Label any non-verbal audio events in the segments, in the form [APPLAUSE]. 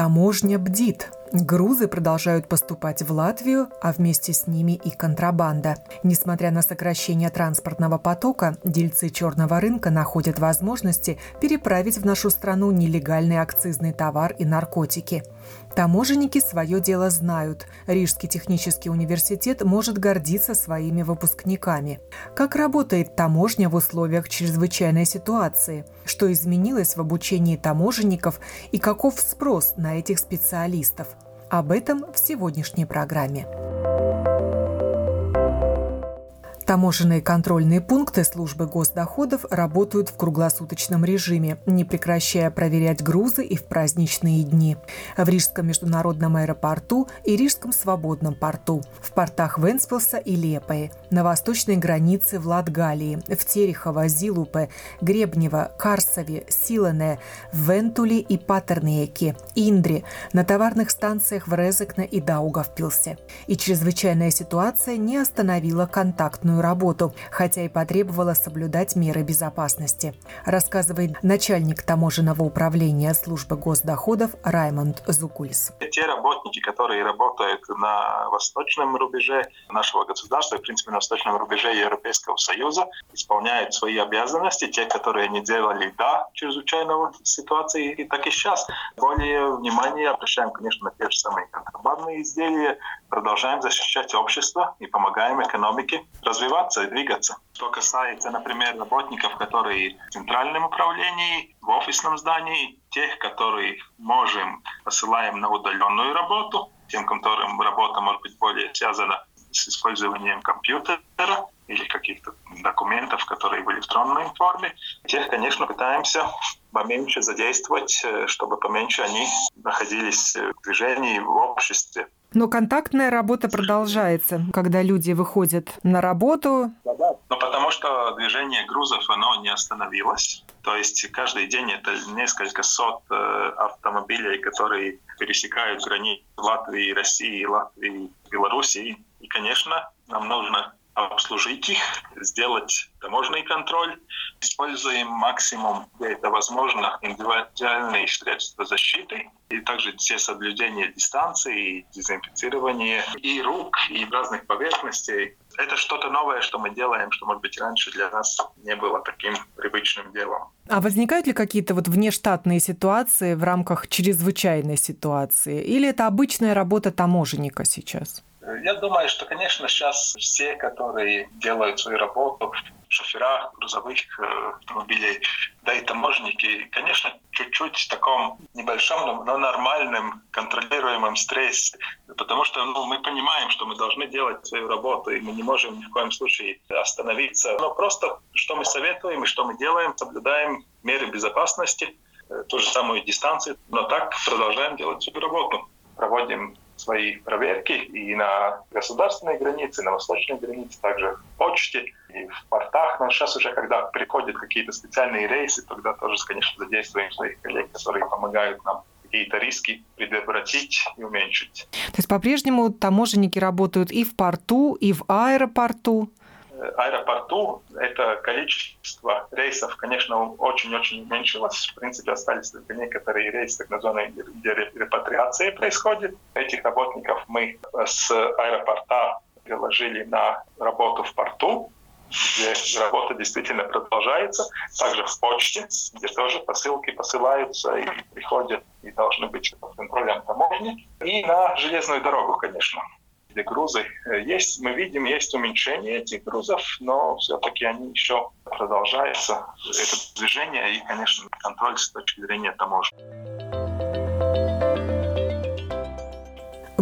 Таможня бдит. Грузы продолжают поступать в Латвию, а вместе с ними и контрабанда. Несмотря на сокращение транспортного потока, дельцы черного рынка находят возможности переправить в нашу страну нелегальный акцизный товар и наркотики. Таможенники свое дело знают. Рижский технический университет может гордиться своими выпускниками. Как работает таможня в условиях чрезвычайной ситуации? Что изменилось в обучении таможенников и каков спрос на этих специалистов? Об этом в сегодняшней программе. Таможенные контрольные пункты службы госдоходов работают в круглосуточном режиме, не прекращая проверять грузы и в праздничные дни. В Рижском международном аэропорту и Рижском свободном порту, в портах Венспилса и Лепое, на восточной границе в Латгалии, в Терехово, Зилупе, Гребнево, Карсове, Силене, в Вентуле и Патернеке, Индре, на товарных станциях в Резекне и Даугавпилсе. И чрезвычайная ситуация не остановила контактную свою работу, хотя и потребовала соблюдать меры безопасности, рассказывает начальник таможенного управления службы госдоходов Раймонд Зукульс. Те работники, которые работают на восточном рубеже нашего государства, в принципе, на восточном рубеже Европейского Союза, исполняют свои обязанности, те, которые они делали до чрезвычайного ситуации, и так и сейчас. Более внимание обращаем, конечно, на те же самые контрабандные изделия, продолжаем защищать общество и помогаем экономике развиваться и двигаться. Что касается, например, работников, которые в центральном управлении, в офисном здании, тех, которые можем, посылаем на удаленную работу, тем, которым работа может быть более связана с использованием компьютера или каких-то документов, которые в электронной форме. Тех, конечно, пытаемся поменьше задействовать, э, чтобы поменьше они находились в движении, в обществе. Но контактная работа продолжается, когда люди выходят на работу. Ну, потому что движение грузов, оно не остановилось. То есть каждый день это несколько сот э, автомобилей, которые пересекают границы Латвии, России, Латвии, Белоруссии. И, конечно, нам нужно обслужить их, сделать таможенный контроль. Используем максимум, где это возможно, индивидуальные средства защиты и также все соблюдение дистанции, дезинфицирование и рук, и разных поверхностей. Это что-то новое, что мы делаем, что, может быть, раньше для нас не было таким привычным делом. А возникают ли какие-то вот внештатные ситуации в рамках чрезвычайной ситуации? Или это обычная работа таможенника сейчас? Я думаю, что, конечно, сейчас все, которые делают свою работу, шофера грузовых э, автомобилей, да и таможенники, конечно, чуть-чуть в таком небольшом, но нормальном, контролируемом стрессе. Потому что ну, мы понимаем, что мы должны делать свою работу, и мы не можем ни в коем случае остановиться. Но просто, что мы советуем и что мы делаем, соблюдаем меры безопасности, э, ту же самую дистанцию, но так продолжаем делать свою работу. Проводим свои проверки и на государственной границе, на восточной границе, также в почте и в портах. Но сейчас уже, когда приходят какие-то специальные рейсы, тогда тоже, конечно, задействуем своих коллег, которые помогают нам какие-то риски предотвратить и уменьшить. То есть по-прежнему таможенники работают и в порту, и в аэропорту? Аэропорту это количество рейсов, конечно, очень-очень уменьшилось. В принципе, остались только некоторые рейсы, так называемые, где репатриация происходит. Этих работников мы с аэропорта переложили на работу в порту, где работа действительно продолжается. Также в почте, где тоже посылки посылаются и приходят и должны быть под контролем таможни. И на железную дорогу, конечно где грузы э, есть. Мы видим, есть уменьшение этих грузов, но все-таки они еще продолжаются. Это движение и, конечно, контроль с точки зрения таможни.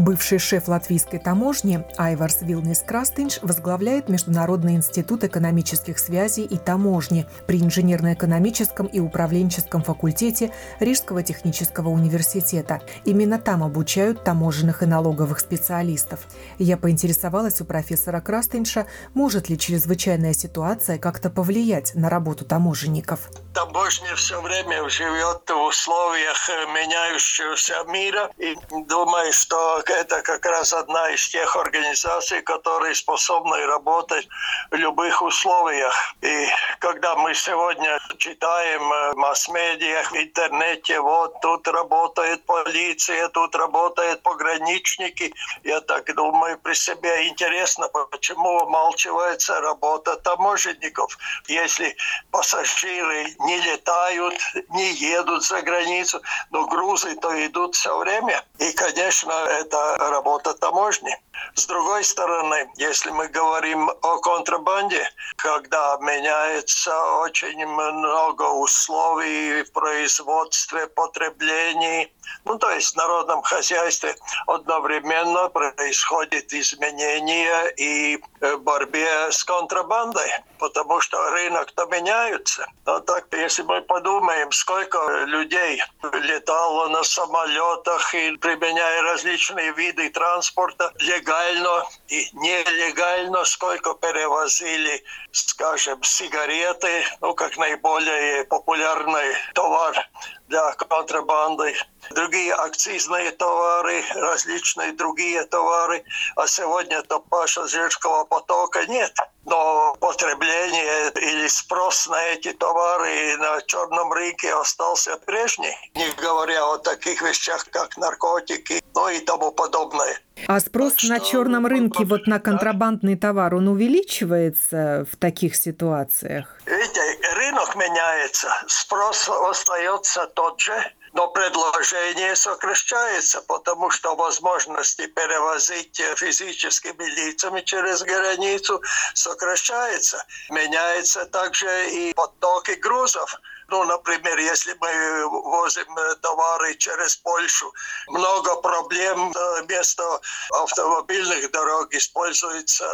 Бывший шеф латвийской таможни Айварс Вилнис Крастинч возглавляет Международный институт экономических связей и таможни при инженерно-экономическом и управленческом факультете Рижского технического университета. Именно там обучают таможенных и налоговых специалистов. Я поинтересовалась у профессора Крастинша, может ли чрезвычайная ситуация как-то повлиять на работу таможенников. Таможня все время живет в условиях меняющегося мира и думаю, что это как раз одна из тех организаций, которые способны работать в любых условиях. И когда мы сегодня читаем в масс-медиях, в интернете, вот тут работает полиция, тут работают пограничники, я так думаю при себе интересно, почему умалчивается работа таможенников. Если пассажиры не летают, не едут за границу, но грузы-то идут все время. И, конечно, это работа таможни. С другой стороны, если мы говорим о контрабанде, когда меняется очень много условий в производстве, потреблении, ну, то есть в народном хозяйстве одновременно происходит изменения и э, борьбе с контрабандой, потому что рынок-то меняется. Но так, если мы подумаем, сколько людей летало на самолетах и применяя различные виды транспорта легально и нелегально, сколько перевозили, скажем, сигареты, ну, как наиболее популярный товар для контрабанды, другие акцизные товары, различные другие товары, а сегодня-то пассажирского потока нет. Но потребление или спрос на эти товары на черном рынке остался прежний, не говоря о таких вещах, как наркотики, ну и тому подобное. А спрос так на черном рынке вот на контрабандный товар, он увеличивается в таких ситуациях? Видите, рынок меняется, спрос остается тот же, но предложение сокращается, потому что возможности перевозить физическими лицами через границу сокращается. Меняется также и потоки грузов. Ну, например, если мы возим э, товары через Польшу, много проблем. Э, вместо автомобильных дорог используются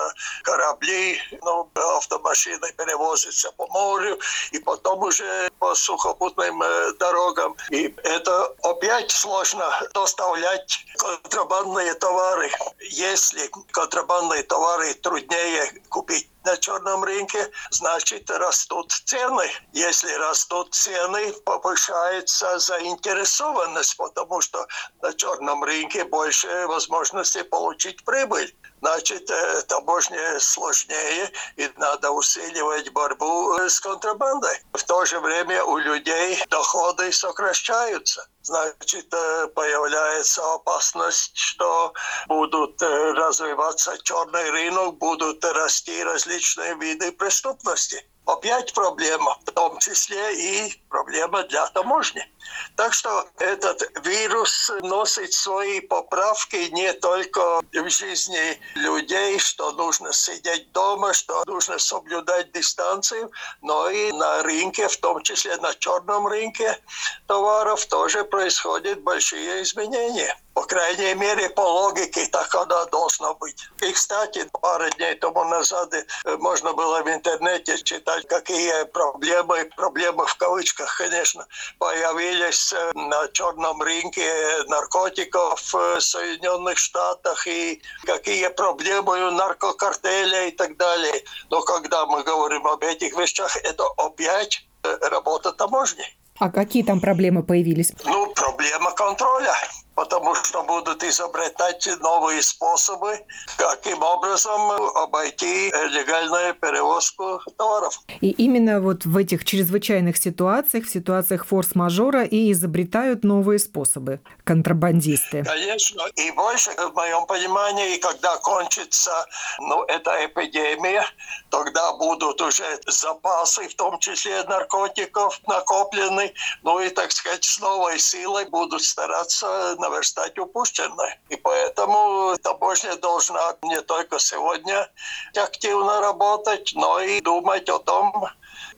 корабли, ну, автомашины перевозятся по морю, и потом уже по сухопутным э, дорогам. И это опять сложно доставлять контрабандные товары. Если контрабандные товары труднее купить на черном рынке, значит растут цены. Если растут цены, повышается заинтересованность, потому что на черном рынке больше возможностей получить прибыль. Значит, э, таможня сложнее, и надо усиливать борьбу с контрабандой. В то же время у людей доходы сокращаются значит, э, появляется опасность, что будут э, развиваться черный рынок, будут расти различные виды преступности. Опять проблема, в том числе и проблема для таможни. Так что этот вирус носит свои поправки не только в жизни людей, что нужно сидеть дома, что нужно соблюдать дистанцию, но и на рынке, в том числе на черном рынке товаров, тоже происходят большие изменения. По крайней мере, по логике так оно должно быть. И, кстати, пару дней тому назад э, можно было в интернете читать, какие проблемы, проблемы в кавычках, конечно, появились э, на черном рынке наркотиков в Соединенных Штатах и какие проблемы у наркокартеля и так далее. Но когда мы говорим об этих вещах, это опять э, работа таможни. А какие там проблемы появились? Ну, проблема контроля потому что будут изобретать новые способы, каким образом обойти легальную перевозку товаров. И именно вот в этих чрезвычайных ситуациях, в ситуациях форс-мажора и изобретают новые способы контрабандисты. Конечно. И больше, в моем понимании, когда кончится ну, эта эпидемия, тогда будут уже запасы, в том числе наркотиков, накоплены, ну и, так сказать, с новой силой будут стараться наверстать упущенное. И поэтому таможня должна не только сегодня активно работать, но и думать о том,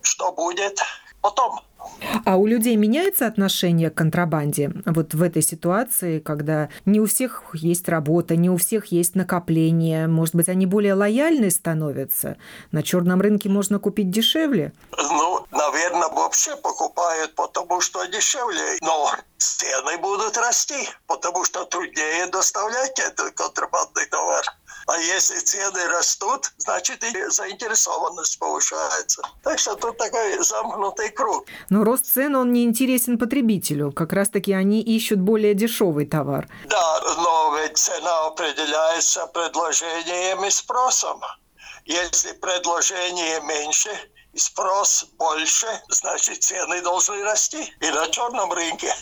что будет потом. А у людей меняется отношение к контрабанде? Вот в этой ситуации, когда не у всех есть работа, не у всех есть накопление, может быть, они более лояльны становятся? На черном рынке можно купить дешевле? Ну, наверное, вообще покупают, потому что дешевле. Но цены будут расти, потому что труднее доставлять этот контрабандный товар. А если цены растут, значит и заинтересованность повышается. Так что тут такой замкнутый круг. Но рост цен, он не интересен потребителю. Как раз-таки они ищут более дешевый товар. Да, но ведь цена определяется предложением и спросом. Если предложение меньше, и спрос больше, значит цены должны расти и на черном рынке.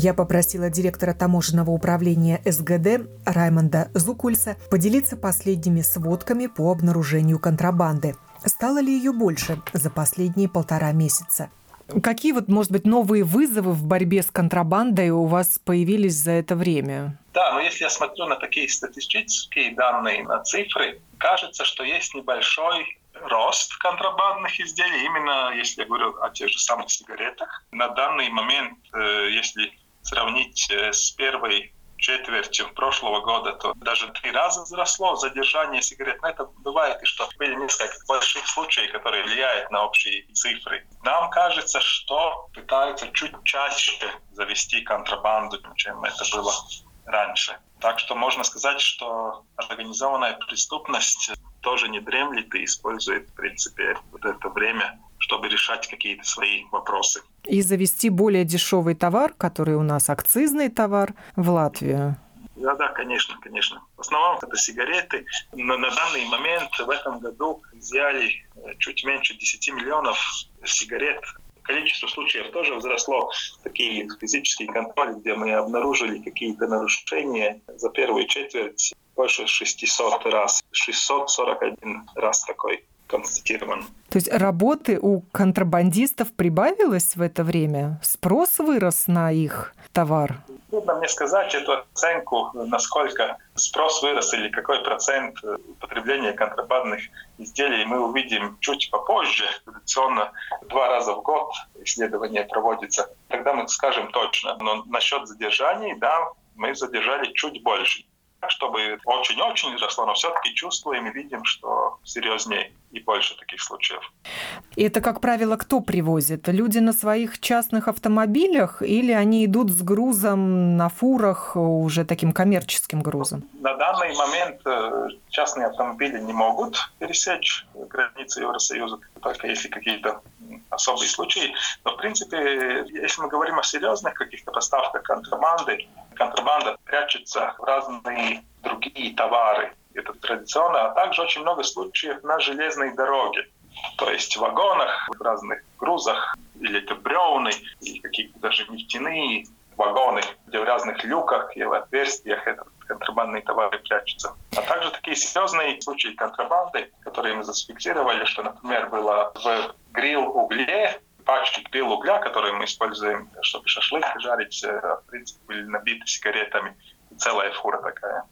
Я попросила директора таможенного управления СГД Раймонда Зукульса поделиться последними сводками по обнаружению контрабанды. Стало ли ее больше за последние полтора месяца? Какие вот, может быть, новые вызовы в борьбе с контрабандой у вас появились за это время? Да, но если я смотрю на такие статистические данные, на цифры, кажется, что есть небольшой рост контрабандных изделий, именно если я говорю о тех же самых сигаретах. На данный момент, э, если сравнить э, с первой четвертью прошлого года, то даже три раза возросло задержание сигарет. Но это бывает и что были несколько больших случаев, которые влияют на общие цифры. Нам кажется, что пытаются чуть чаще завести контрабанду, чем это было раньше. Так что можно сказать, что организованная преступность тоже не дремлет и использует, в принципе, вот это время чтобы решать какие-то свои вопросы. И завести более дешевый товар, который у нас акцизный товар, в Латвию. Да, да, конечно, конечно. В основном это сигареты. Но на данный момент в этом году взяли э, чуть меньше 10 миллионов сигарет. Количество случаев тоже возросло. Такие физические контроли, где мы обнаружили какие-то нарушения за первую четверть больше 600 раз. 641 раз такой констатирован. То есть работы у контрабандистов прибавилось в это время? Спрос вырос на их товар? Трудно мне сказать эту оценку, насколько спрос вырос или какой процент потребления контрабандных изделий мы увидим чуть попозже. Традиционно два раза в год исследование проводится. Тогда мы скажем точно. Но насчет задержаний, да, мы задержали чуть больше чтобы очень-очень росло, но все-таки чувствуем и видим, что серьезнее и больше таких случаев. Это, как правило, кто привозит? Люди на своих частных автомобилях или они идут с грузом на фурах, уже таким коммерческим грузом? На данный момент э, частные автомобили не могут пересечь границы Евросоюза, только если какие-то особые случаи. Но, в принципе, если мы говорим о серьезных каких-то поставках контрабанды, контрабанда прячется в разные другие товары. Это традиционно, а также очень много случаев на железной дороге. То есть в вагонах, в разных грузах, или это бревны, или какие-то даже нефтяные вагоны, где в разных люках и в отверстиях этот контрабандные товары прячутся. А также такие серьезные случаи контрабанды, которые мы зафиксировали, что, например, было в гриль-угле пачки гриль угля, которые мы используем, чтобы шашлык жарить, э, в принципе, были набиты сигаретами. Целая фура такая.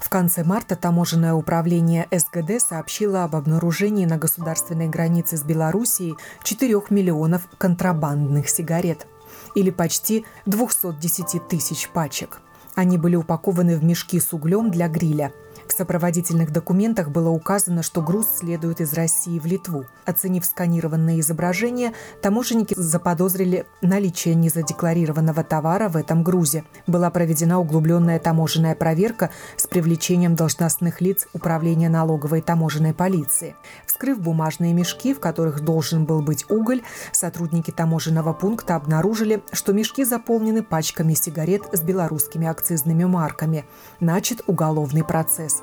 В конце марта таможенное управление СГД сообщило об обнаружении на государственной границе с Белоруссией 4 миллионов контрабандных сигарет или почти 210 тысяч пачек. Они были упакованы в мешки с углем для гриля – в сопроводительных документах было указано, что груз следует из России в Литву. Оценив сканированные изображения, таможенники заподозрили наличие незадекларированного товара в этом грузе. Была проведена углубленная таможенная проверка с привлечением должностных лиц Управления налоговой таможенной полиции. Вскрыв бумажные мешки, в которых должен был быть уголь, сотрудники таможенного пункта обнаружили, что мешки заполнены пачками сигарет с белорусскими акцизными марками. Начат уголовный процесс.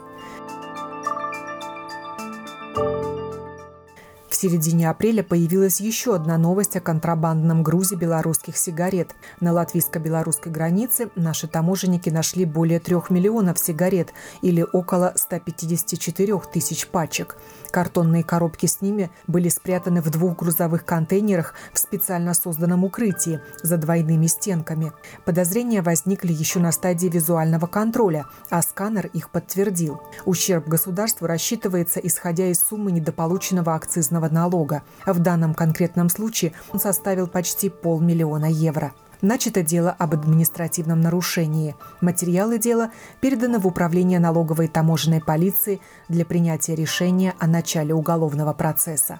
Середине апреля появилась еще одна новость о контрабандном грузе белорусских сигарет. На латвийско-белорусской границе наши таможенники нашли более трех миллионов сигарет или около 154 тысяч пачек. Картонные коробки с ними были спрятаны в двух грузовых контейнерах в специально созданном укрытии за двойными стенками. Подозрения возникли еще на стадии визуального контроля, а сканер их подтвердил. Ущерб государству рассчитывается, исходя из суммы недополученного акцизного налога. В данном конкретном случае он составил почти полмиллиона евро. Начато дело об административном нарушении. Материалы дела переданы в Управление налоговой и таможенной полиции для принятия решения о начале уголовного процесса.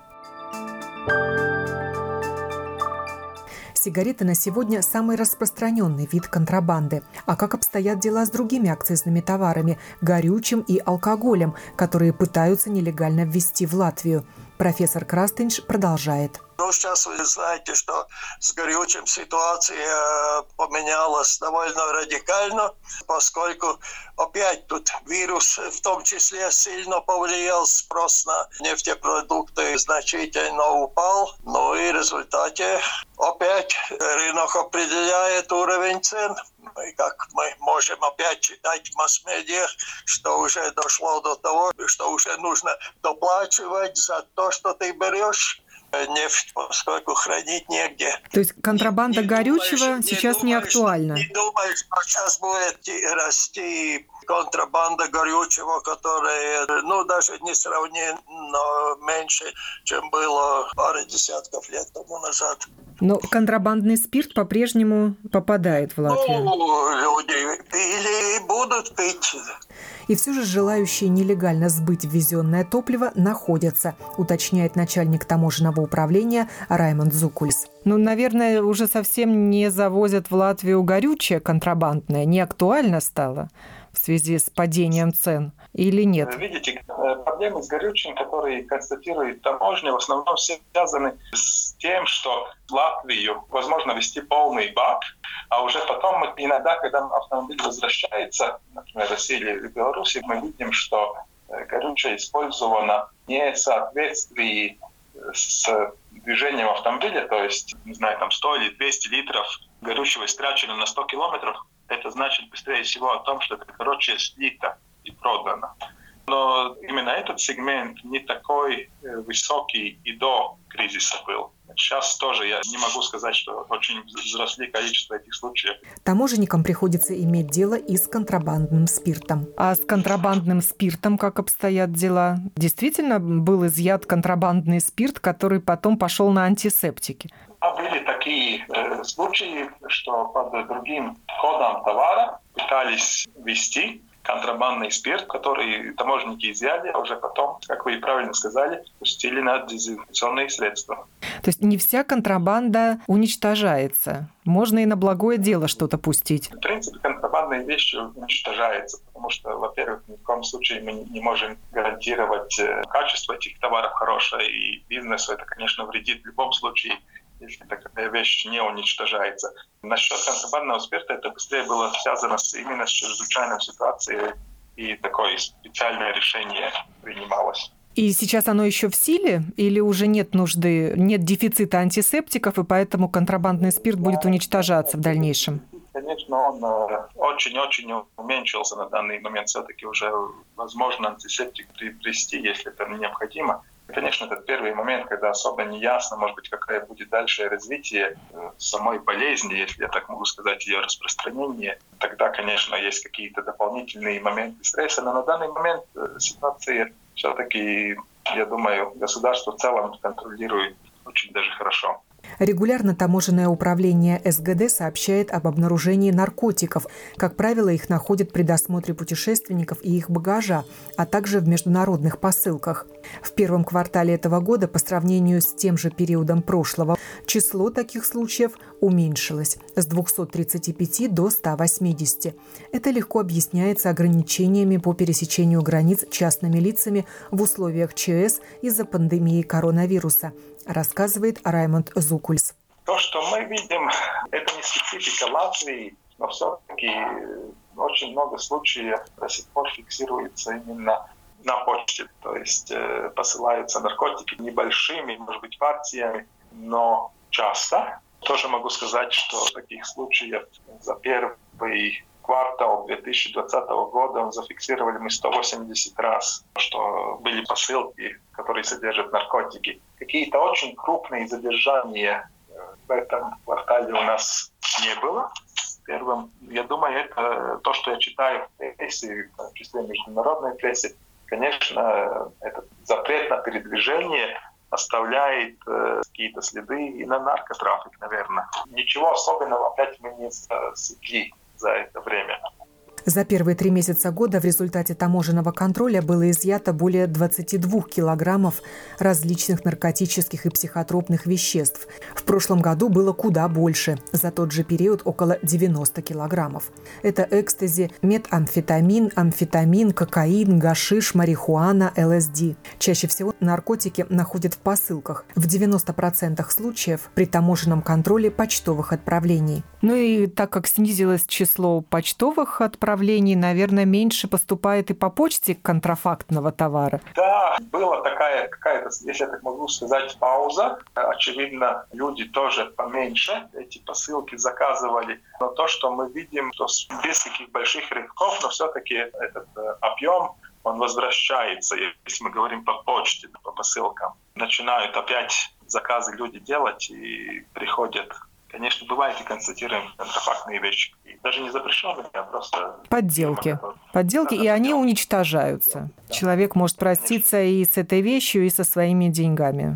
Сигареты на сегодня самый распространенный вид контрабанды. А как обстоят дела с другими акцизными товарами, горючим и алкоголем, которые пытаются нелегально ввести в Латвию? Профессор Крастинш продолжает. Ну, сейчас вы знаете, что с горючим ситуация поменялась довольно радикально, поскольку опять тут вирус в том числе сильно повлиял, спрос на нефтепродукты значительно упал. Ну и в результате опять рынок определяет уровень цен. Ну и как мы можем опять читать в масс-медиа, что уже дошло до того, что уже нужно доплачивать за то, что ты берешь нефть, поскольку хранить негде. То есть контрабанда не горючего думаешь, сейчас не, думаешь, не актуальна? Не думаешь, что сейчас будет расти контрабанда горючего, которая, ну, даже не сравненно меньше, чем было пару десятков лет тому назад. Но контрабандный спирт по-прежнему попадает в Латвию? Ну, люди пили и будут пить. И все же желающие нелегально сбыть ввезенное топливо находятся, уточняет начальник таможенного управления Раймонд Зукульс. Ну, наверное, уже совсем не завозят в Латвию горючее контрабандное, не актуально стало в связи с падением цен или нет? Видите, э, проблемы с горючим, которые констатирует таможня, в основном связаны с тем, что в Латвию возможно вести полный бак, а уже потом иногда, когда автомобиль возвращается, например, в Россию или в Беларуси, мы видим, что э, горючее использовано не в соответствии с движением автомобиля, то есть, не знаю, там 100 или 200 литров горючего истрачено на 100 километров, это значит быстрее всего о том, что это, короче, слито и продано. Но именно этот сегмент не такой э, высокий и до кризиса был. Сейчас тоже я не могу сказать, что очень взросли количество этих случаев. Таможенникам приходится иметь дело и с контрабандным спиртом. А с контрабандным спиртом как обстоят дела? Действительно был изъят контрабандный спирт, который потом пошел на антисептики? А были такие э, случаи, что под другим кодом товара пытались вести контрабандный спирт, который таможенники изъяли, а уже потом, как вы правильно сказали, пустили на дезинфекционные средства. То есть не вся контрабанда уничтожается. Можно и на благое дело что-то пустить. В принципе, контрабандные вещи уничтожаются, потому что, во-первых, ни в коем случае мы не можем гарантировать э, качество этих товаров хорошее, и бизнесу это, конечно, вредит в любом случае если такая вещь не уничтожается. Насчет контрабандного спирта это быстрее было связано с, именно с чрезвычайной ситуацией, и такое специальное решение принималось. И сейчас оно еще в силе или уже нет нужды, нет дефицита антисептиков, и поэтому контрабандный спирт будет уничтожаться в дальнейшем? Конечно, он э, очень-очень уменьшился на данный момент. Все-таки уже возможно антисептик приобрести, если это необходимо. Конечно, этот первый момент, когда особо не ясно, может быть, какое будет дальше развитие э, самой болезни, если я так могу сказать, ее распространение, тогда, конечно, есть какие-то дополнительные моменты стресса, но на данный момент э, ситуация все-таки, я думаю, государство в целом контролирует очень даже хорошо. Регулярно таможенное управление СГД сообщает об обнаружении наркотиков. Как правило, их находят при досмотре путешественников и их багажа, а также в международных посылках. В первом квартале этого года по сравнению с тем же периодом прошлого число таких случаев уменьшилось с 235 до 180. Это легко объясняется ограничениями по пересечению границ частными лицами в условиях ЧС из-за пандемии коронавируса, рассказывает Раймонд Зукульс. То, что мы видим, это не специфика Латвии, но все-таки очень много случаев до сих пор фиксируется именно на почте. То есть э, посылаются наркотики небольшими, может быть, партиями, но часто. Тоже могу сказать, что таких случаев за первый квартал 2020 года зафиксировали мы 180 раз, что были посылки, которые содержат наркотики. Какие-то очень крупные задержания э, в этом квартале у нас не было. Первым, я думаю, это то, что я читаю в прессе, в числе международной прессе, конечно, этот запрет на передвижение оставляет э, какие-то следы и на наркотрафик, наверное. Ничего особенного опять мы не засекли за это время. За первые три месяца года в результате таможенного контроля было изъято более 22 килограммов различных наркотических и психотропных веществ. В прошлом году было куда больше, за тот же период около 90 килограммов. Это экстази, метамфетамин, амфетамин, кокаин, гашиш, марихуана, ЛСД. Чаще всего наркотики находят в посылках, в 90% случаев при таможенном контроле почтовых отправлений. Ну и так как снизилось число почтовых отправлений, направлений, наверное, меньше поступает и по почте контрафактного товара. Да, была такая какая-то, если я так могу сказать, пауза. Очевидно, люди тоже поменьше эти посылки заказывали. Но то, что мы видим, что без таких больших рывков, но все-таки этот э, объем он возвращается, если мы говорим по почте, по посылкам. Начинают опять заказы люди делать и приходят Конечно, бывает и констатируем контрафактные вещи. Даже не запрещенные, а просто... Подделки. Подделки, и они уничтожаются. Человек может проститься и с этой вещью, и со своими деньгами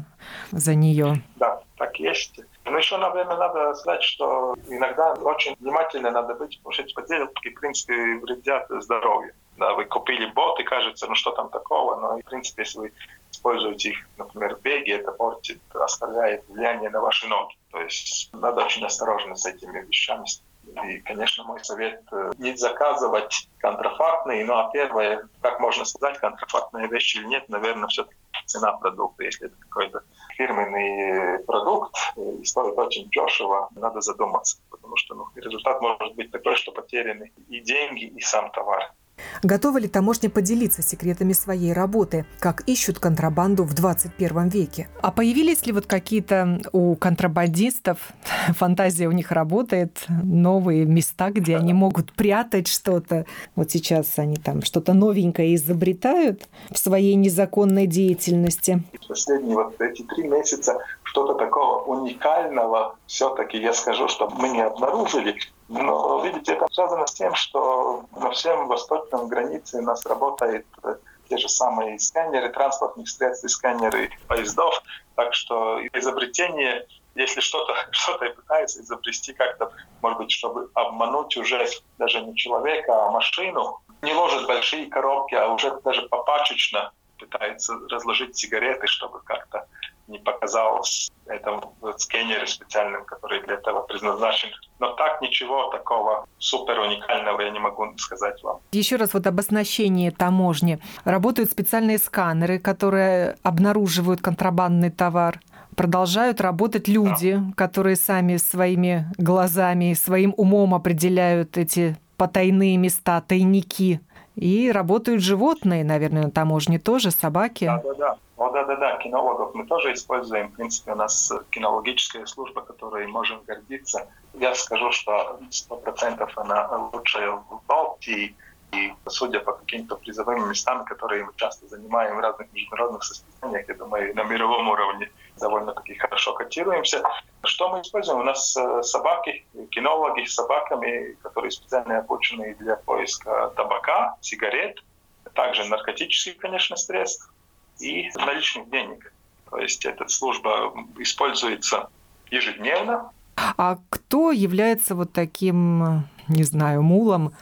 за нее. Да, так есть. Но еще, наверное, надо сказать, что иногда очень внимательно надо быть, потому что эти подделки, в принципе, вредят здоровью. Да, вы купили бот, и кажется, ну что там такого, но, в принципе, если вы используете их, например, в беге, это портит, оставляет влияние на ваши ноги. То есть надо очень осторожно с этими вещами. И, конечно, мой совет э, не заказывать контрафактные, ну а первое, как можно сказать, контрафактная вещь или нет, наверное, все-таки цена продукта. Если это какой-то фирменный продукт и стоит очень дешево, надо задуматься, потому что ну, результат может быть такой, что потеряны и деньги, и сам товар. Готова ли таможня поделиться секретами своей работы, как ищут контрабанду в 21 веке? А появились ли вот какие-то у контрабандистов, [LAUGHS] фантазия у них работает, новые места, где они могут прятать что-то? Вот сейчас они там что-то новенькое изобретают в своей незаконной деятельности. Последние вот эти три месяца что-то такого уникального все-таки я скажу, что мы не обнаружили. Но, видите, это связано с тем, что на всем восточном границе у нас работают э, те же самые сканеры транспортных средств сканеры поездов. Так что изобретение, если что-то [LAUGHS] что пытается изобрести как-то, может быть, чтобы обмануть уже даже не человека, а машину, не ложит большие коробки, а уже даже попачечно пытается разложить сигареты, чтобы как-то не показалось это в сканере специальном, который для этого предназначен. Но так ничего такого супер уникального я не могу сказать вам. Еще раз вот об оснащении таможни. Работают специальные сканеры, которые обнаруживают контрабандный товар продолжают работать люди, да. которые сами своими глазами, своим умом определяют эти потайные места, тайники. И работают животные, наверное, на таможне тоже, собаки. Да, да, да. О, да-да-да, кинологов мы тоже используем. В принципе, у нас кинологическая служба, которой можем гордиться. Я скажу, что 100% она лучшая в Балтии. И судя по каким-то призовым местам, которые мы часто занимаем в разных международных состязаниях, я думаю, на мировом уровне довольно-таки хорошо котируемся. Что мы используем? У нас э, собаки, кинологи с собаками, которые специально обучены для поиска табака, сигарет, также наркотических, конечно, средств и наличных денег. То есть эта служба используется ежедневно. А кто является вот таким, не знаю, мулом,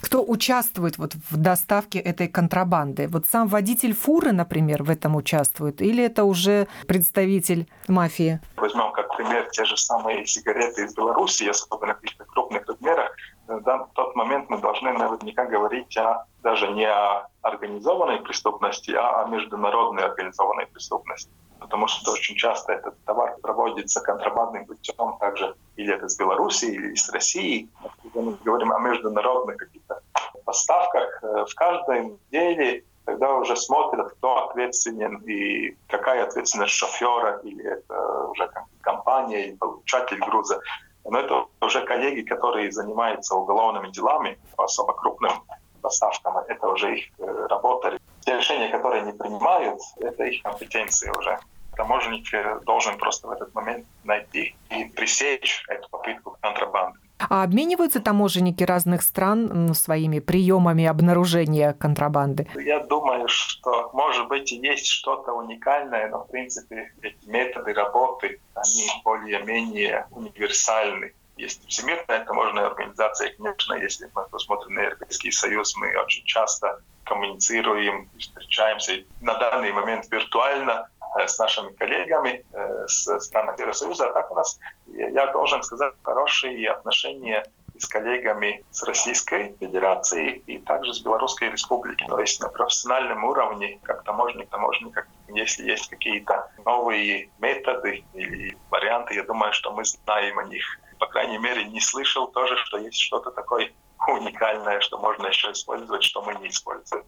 кто участвует вот в доставке этой контрабанды? Вот сам водитель фуры, например, в этом участвует? Или это уже представитель мафии? Возьмем как пример те же самые сигареты из Беларуси, особенно в каких-то крупных размерах. В тот момент мы должны наверняка говорить о, даже не о организованной преступности, а о международной организованной преступности потому что очень часто этот товар проводится контрабандным путем также или это с Беларуси, или из России. Когда мы говорим о международных каких-то поставках, э, в каждой неделе тогда уже смотрят, кто ответственен и какая ответственность шофера, или это уже компания, или получатель груза. Но это уже коллеги, которые занимаются уголовными делами особо крупным поставкам. Это уже их э, работа. Те решения, которые они принимают, это их компетенция уже. Таможенник должен просто в этот момент найти и пресечь эту попытку контрабанды. А обмениваются таможенники разных стран ну, своими приемами обнаружения контрабанды? Я думаю, что, может быть, и есть что-то уникальное, но, в принципе, эти методы работы, они более-менее универсальны. Есть Всемирная таможенная организация, конечно, если мы посмотрим на Европейский Союз, мы очень часто коммуницируем, встречаемся на данный момент виртуально, Э, с нашими коллегами э, с стран Евросоюза. А так у нас, я должен сказать, хорошие отношения с коллегами с Российской Федерацией и также с Белорусской Республикой. То есть на профессиональном уровне, как таможник, таможник, если есть какие-то новые методы или варианты, я думаю, что мы знаем о них. По крайней мере, не слышал тоже, что есть что-то такое уникальное, что можно еще использовать, что мы не используем.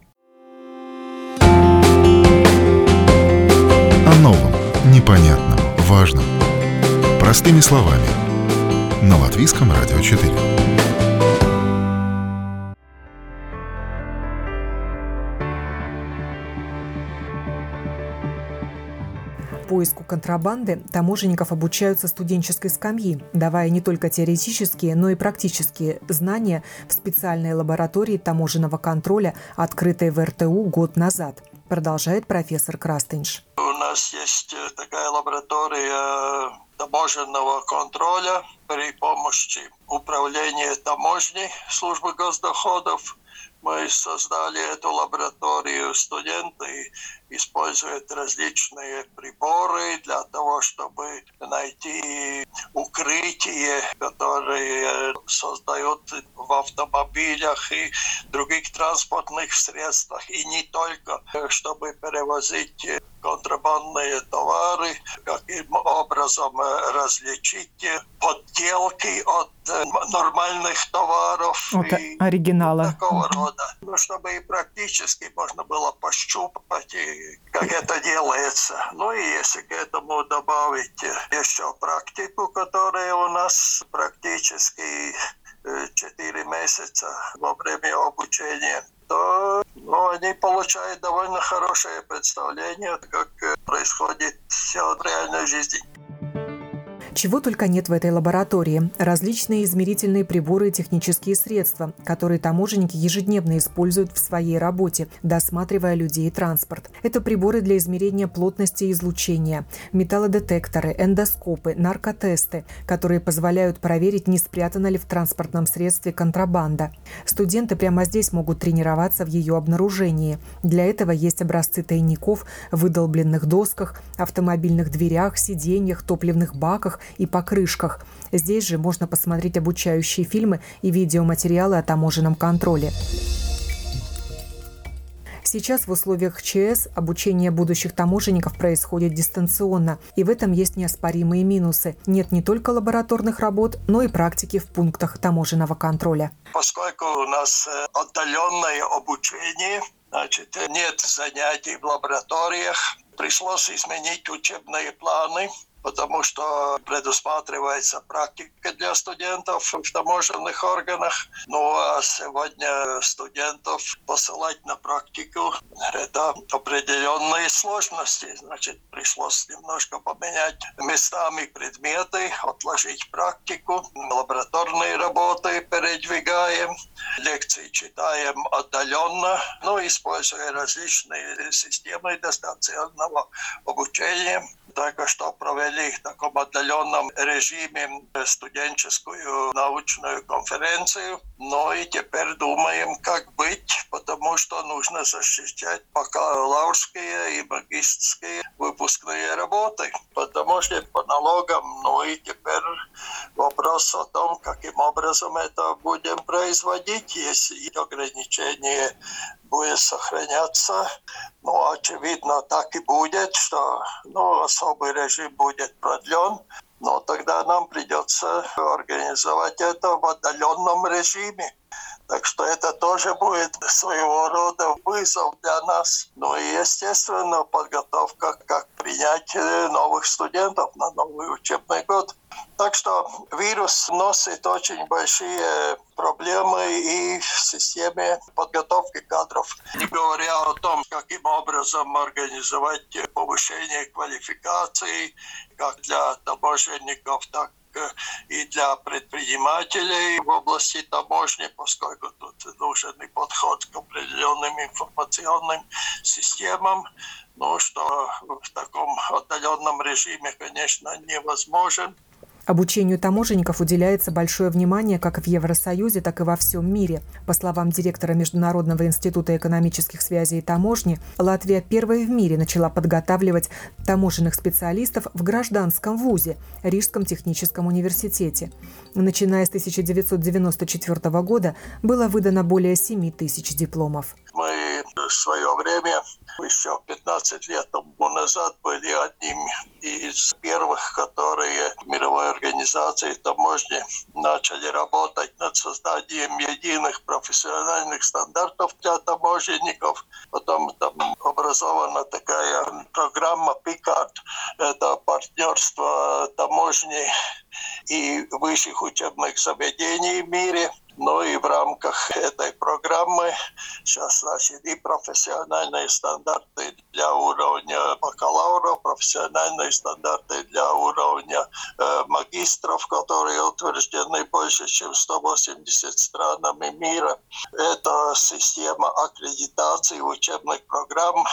новом, непонятном, важном. Простыми словами. На Латвийском радио 4. Поиску контрабанды таможенников обучают со студенческой скамьи, давая не только теоретические, но и практические знания в специальной лаборатории таможенного контроля, открытой в РТУ год назад, продолжает профессор Крастенш нас есть э, такая лаборатория таможенного контроля при помощи управления таможней службы госдоходов. Мы создали эту лабораторию, студенты используют различные приборы для того, чтобы найти укрытие, которые создают в автомобилях и других транспортных средствах, и не только, чтобы перевозить контрабандные товары, каким образом различить подделки от нормальных товаров от и оригинала. такого рода. Ну, чтобы и практически можно было пощупать, и как это делается. Ну и если к этому добавить еще практику, которая у нас практически 4 месяца во время обучения, то ну, они получают довольно хорошее представление, как происходит все в реальной жизни. Чего только нет в этой лаборатории. Различные измерительные приборы и технические средства, которые таможенники ежедневно используют в своей работе, досматривая людей и транспорт. Это приборы для измерения плотности излучения, металлодетекторы, эндоскопы, наркотесты, которые позволяют проверить, не спрятана ли в транспортном средстве контрабанда. Студенты прямо здесь могут тренироваться в ее обнаружении. Для этого есть образцы тайников, выдолбленных досках, автомобильных дверях, сиденьях, топливных баках и покрышках. Здесь же можно посмотреть обучающие фильмы и видеоматериалы о таможенном контроле. Сейчас в условиях ЧС обучение будущих таможенников происходит дистанционно, и в этом есть неоспоримые минусы. Нет не только лабораторных работ, но и практики в пунктах таможенного контроля. Поскольку у нас э, отдаленное обучение, значит, нет занятий в лабораториях, пришлось изменить учебные планы, потому что предусматривается практика для студентов в таможенных органах. Ну а сегодня студентов посылать на практику – это определенные сложности. Значит, пришлось немножко поменять местами предметы, отложить практику, лабораторные работы передвигаем, лекции читаем отдаленно, ну, используя различные системы дистанционного обучения только что провели в таком отдаленном режиме студенческую научную конференцию. Но и теперь думаем, как быть, потому что нужно защищать бакалаврские и магистрские выпускные работы. Потому что по налогам, ну и теперь вопрос о том, каким образом это будем производить, если ограничения будет сохраняться. Ну, очевидно, так и будет, что ну, особый режим будет продлен. Но тогда нам придется организовать это в отдаленном режиме. Так что это тоже будет своего рода вызов для нас. Ну и, естественно, подготовка, как принять э, новых студентов на новый учебный год. Так что вирус носит очень большие проблемы и в системе подготовки кадров. Не говоря о том, каким образом организовать повышение квалификации как для таможенников, так и для предпринимателей в области таможни, поскольку тут нужен и подход к определенным информационным системам, ну, что в таком отдаленном режиме, конечно, невозможен. Обучению таможенников уделяется большое внимание как в Евросоюзе, так и во всем мире. По словам директора Международного института экономических связей и таможни, Латвия первой в мире начала подготавливать таможенных специалистов в гражданском вузе – Рижском техническом университете. Начиная с 1994 года было выдано более 7 тысяч дипломов. Мы в свое время, еще 15 лет тому назад, были одним из первых, которые в мировой организации таможни начали работать над созданием единых профессиональных стандартов для таможенников. Потом там образована такая программа PICARD. Это партнерство таможни и высших учебных заведений в мире – ну и в рамках этой программы сейчас значит, и профессиональные стандарты для уровня бакалавров, профессиональные стандарты для уровня э, магистров, которые утверждены больше, чем 180 странами мира. Это система аккредитации учебных программ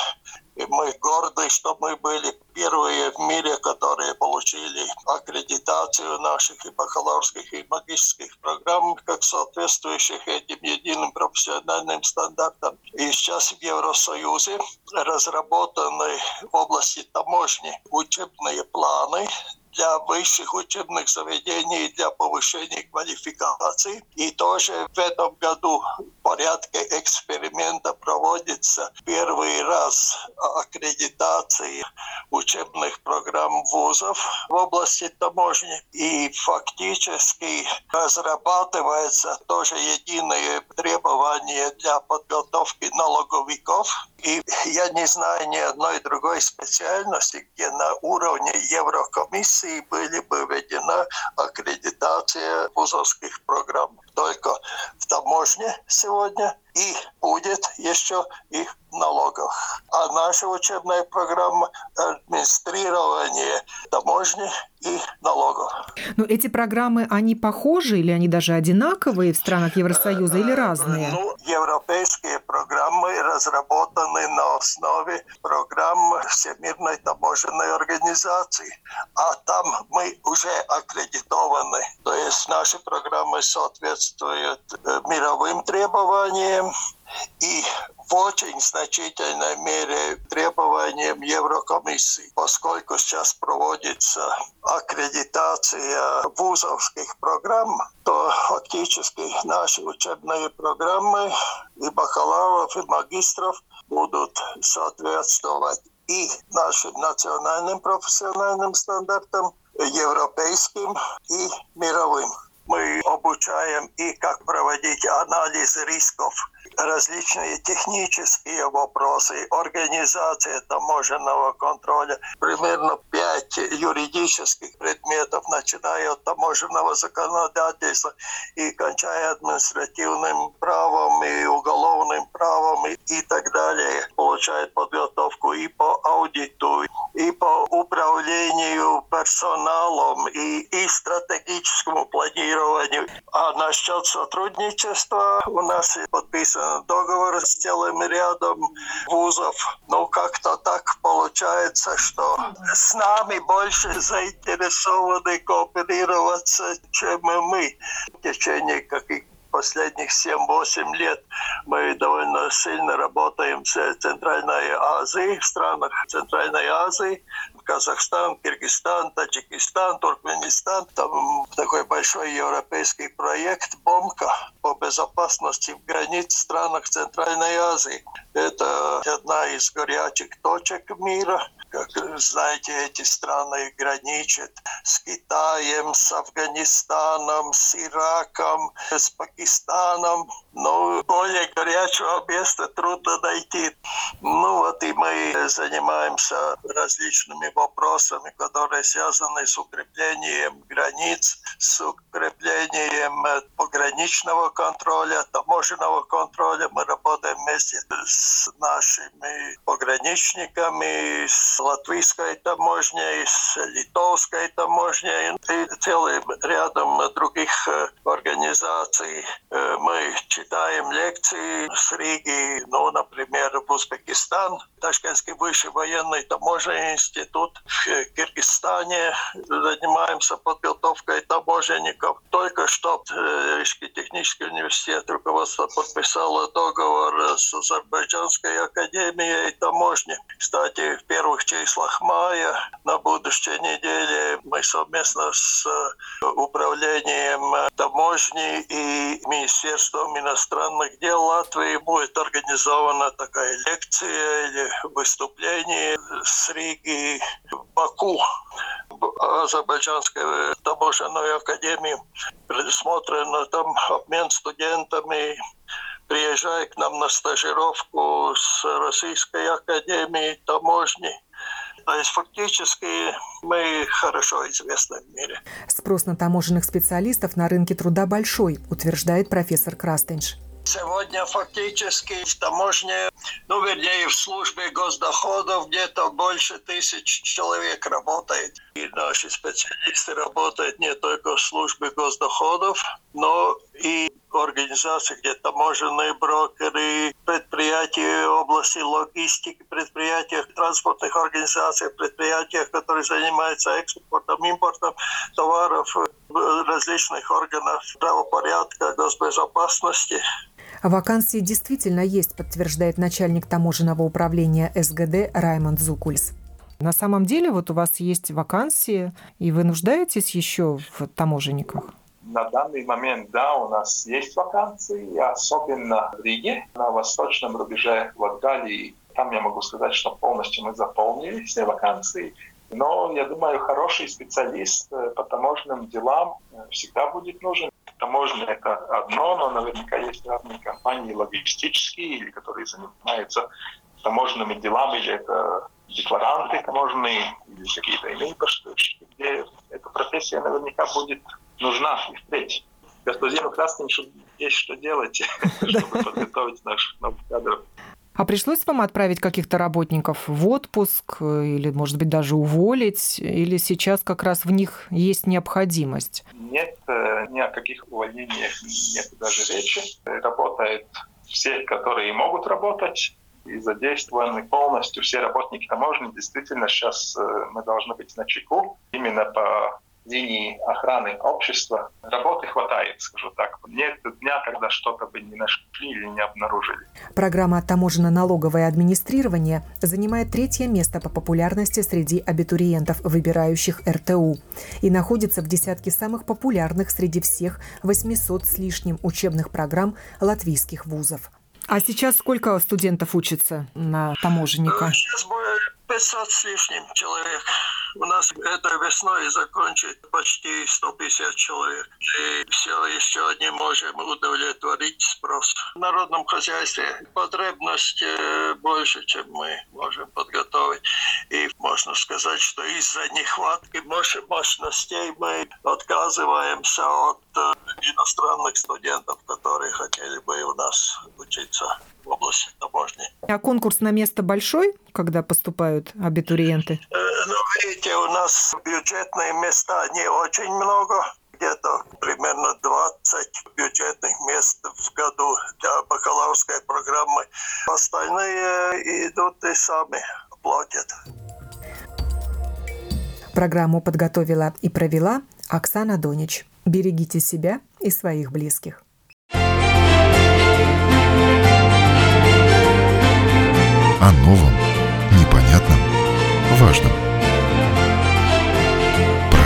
и мы горды, что мы были первые в мире, которые получили аккредитацию наших и бакалаврских, и магистрских программ, как соответствующих этим единым профессиональным стандартам. И сейчас в Евросоюзе разработаны в области таможни учебные планы для высших учебных заведений для повышения квалификации. И тоже в этом году в порядке эксперимента проводится первый раз аккредитации учебных программ вузов в области таможни. И фактически разрабатывается тоже единые требования для подготовки налоговиков. И я не знаю ни одной другой специальности, где на уровне Еврокомиссии России были бы введена аккредитация вузовских программ. Только в таможне сегодня и будет еще и в налогах. А наша учебная программа администрирование таможни и налогов. Но эти программы, они похожи или они даже одинаковые в странах Евросоюза или разные? Ну, европейские программы разработаны на основе программ Всемирной таможенной организации. А там мы уже аккредитованы. То есть наши программы соответствуют э, мировым требованиям и в очень значительной мере требованиям Еврокомиссии, поскольку сейчас проводится аккредитация вузовских программ, то фактически наши учебные программы и бакалавров, и магистров будут соответствовать и нашим национальным профессиональным стандартам, европейским и мировым. Мы обучаем и как проводить анализ рисков различные технические вопросы, организация таможенного контроля, примерно пять юридических предметов, начиная от таможенного законодательства и кончая административным правом и уголовным правом и, и так далее. Получает подготовку и по аудиту, и по управлению персоналом, и, и стратегическому планированию. А насчет сотрудничества у нас подписан договор с целым рядом вузов. Но как-то так получается, что с нами больше заинтересованы кооперироваться, чем мы. В течение каких последних 7-8 лет мы довольно сильно работаем с Центральной Азией, в странах Центральной Азии, Казахстан, Киргизстан, Таджикистан, Туркменистан. Там такой большой европейский проект «Бомка» по безопасности в границ странах Центральной Азии. Это одна из горячих точек мира. как знаете, эти страны граничат с Китаем, с Афганистаном, с Ираком, с Пакистаном. Но более горячего места трудно найти. Ну вот и мы занимаемся различными вопросами, которые связаны с укреплением границ, с укреплением пограничного контроля, таможенного контроля. Мы работаем вместе с нашими пограничниками, с латвийской таможней, с литовской таможней и целым рядом других организаций. Мы читаем лекции с Риги, ну, например, в Узбекистан, Ташкентский высший военный таможенный институт в Киргизстане. Занимаемся подготовкой таможенников. Только что Рижский технический университет руководство подписало договор с Азербайджанской академией таможни. Кстати, в первых числах мая на будущей неделе мы совместно с управлением таможни и Министерством иностранных дел Латвии будет организована такая лекция или выступление с Риги в Баку. Азербайджанской таможенной академии предусмотрено там обмен студентами приезжай к нам на стажировку с Российской академией таможни. То есть фактически мы хорошо известны в мире. Спрос на таможенных специалистов на рынке труда большой, утверждает профессор Крастенш. Сегодня фактически в таможне, ну, вернее, в службе госдоходов где-то больше тысяч человек работает. И наши специалисты работают не только в службе госдоходов, но и организации, где таможенные брокеры, предприятия в области логистики, предприятия транспортных организаций, предприятия, которые занимаются экспортом, импортом товаров, различных органов правопорядка, госбезопасности. Вакансии действительно есть, подтверждает начальник таможенного управления СГД Раймонд Зукульс. На самом деле вот у вас есть вакансии, и вы нуждаетесь еще в таможенниках? На данный момент, да, у нас есть вакансии, особенно в Риге, на восточном рубеже Латгалии. Там я могу сказать, что полностью мы заполнили все вакансии. Но я думаю, хороший специалист по таможенным делам всегда будет нужен. Таможня – это одно, но наверняка есть разные компании логистические, или которые занимаются таможенными делами, или это декларанты таможенные, или какие-то иные поставщики, где эта профессия наверняка будет нужна и впредь. Господину Красненьшу есть что делать, [LAUGHS] чтобы подготовить наших новых кадров. А пришлось вам отправить каких-то работников в отпуск или, может быть, даже уволить? Или сейчас как раз в них есть необходимость? Нет, ни о каких увольнениях нет даже речи. Работают все, которые могут работать, и задействованы полностью все работники таможни. Действительно, сейчас мы должны быть на чеку именно по линии охраны общества работы хватает, скажу так. Нет дня, когда что-то бы не нашли или не обнаружили. Программа «Таможенно-налоговое администрирование» занимает третье место по популярности среди абитуриентов, выбирающих РТУ, и находится в десятке самых популярных среди всех 800 с лишним учебных программ латвийских вузов. А сейчас сколько студентов учатся на таможенника? Сейчас 500 с лишним человек. У нас этой весной закончит почти 150 человек. И все еще не можем удовлетворить спрос. В народном хозяйстве потребность э, больше, чем мы можем подготовить. И можно сказать, что из-за нехватки мощностей мы отказываемся от э, иностранных студентов, которые хотели бы у нас учиться в области таможни. А конкурс на место большой, когда поступают абитуриенты? Ну, видите, у нас бюджетные места не очень много. Где-то примерно 20 бюджетных мест в году для бакалаврской программы. Остальные идут и сами платят. Программу подготовила и провела Оксана Донич. Берегите себя и своих близких. О новом, непонятном, важном.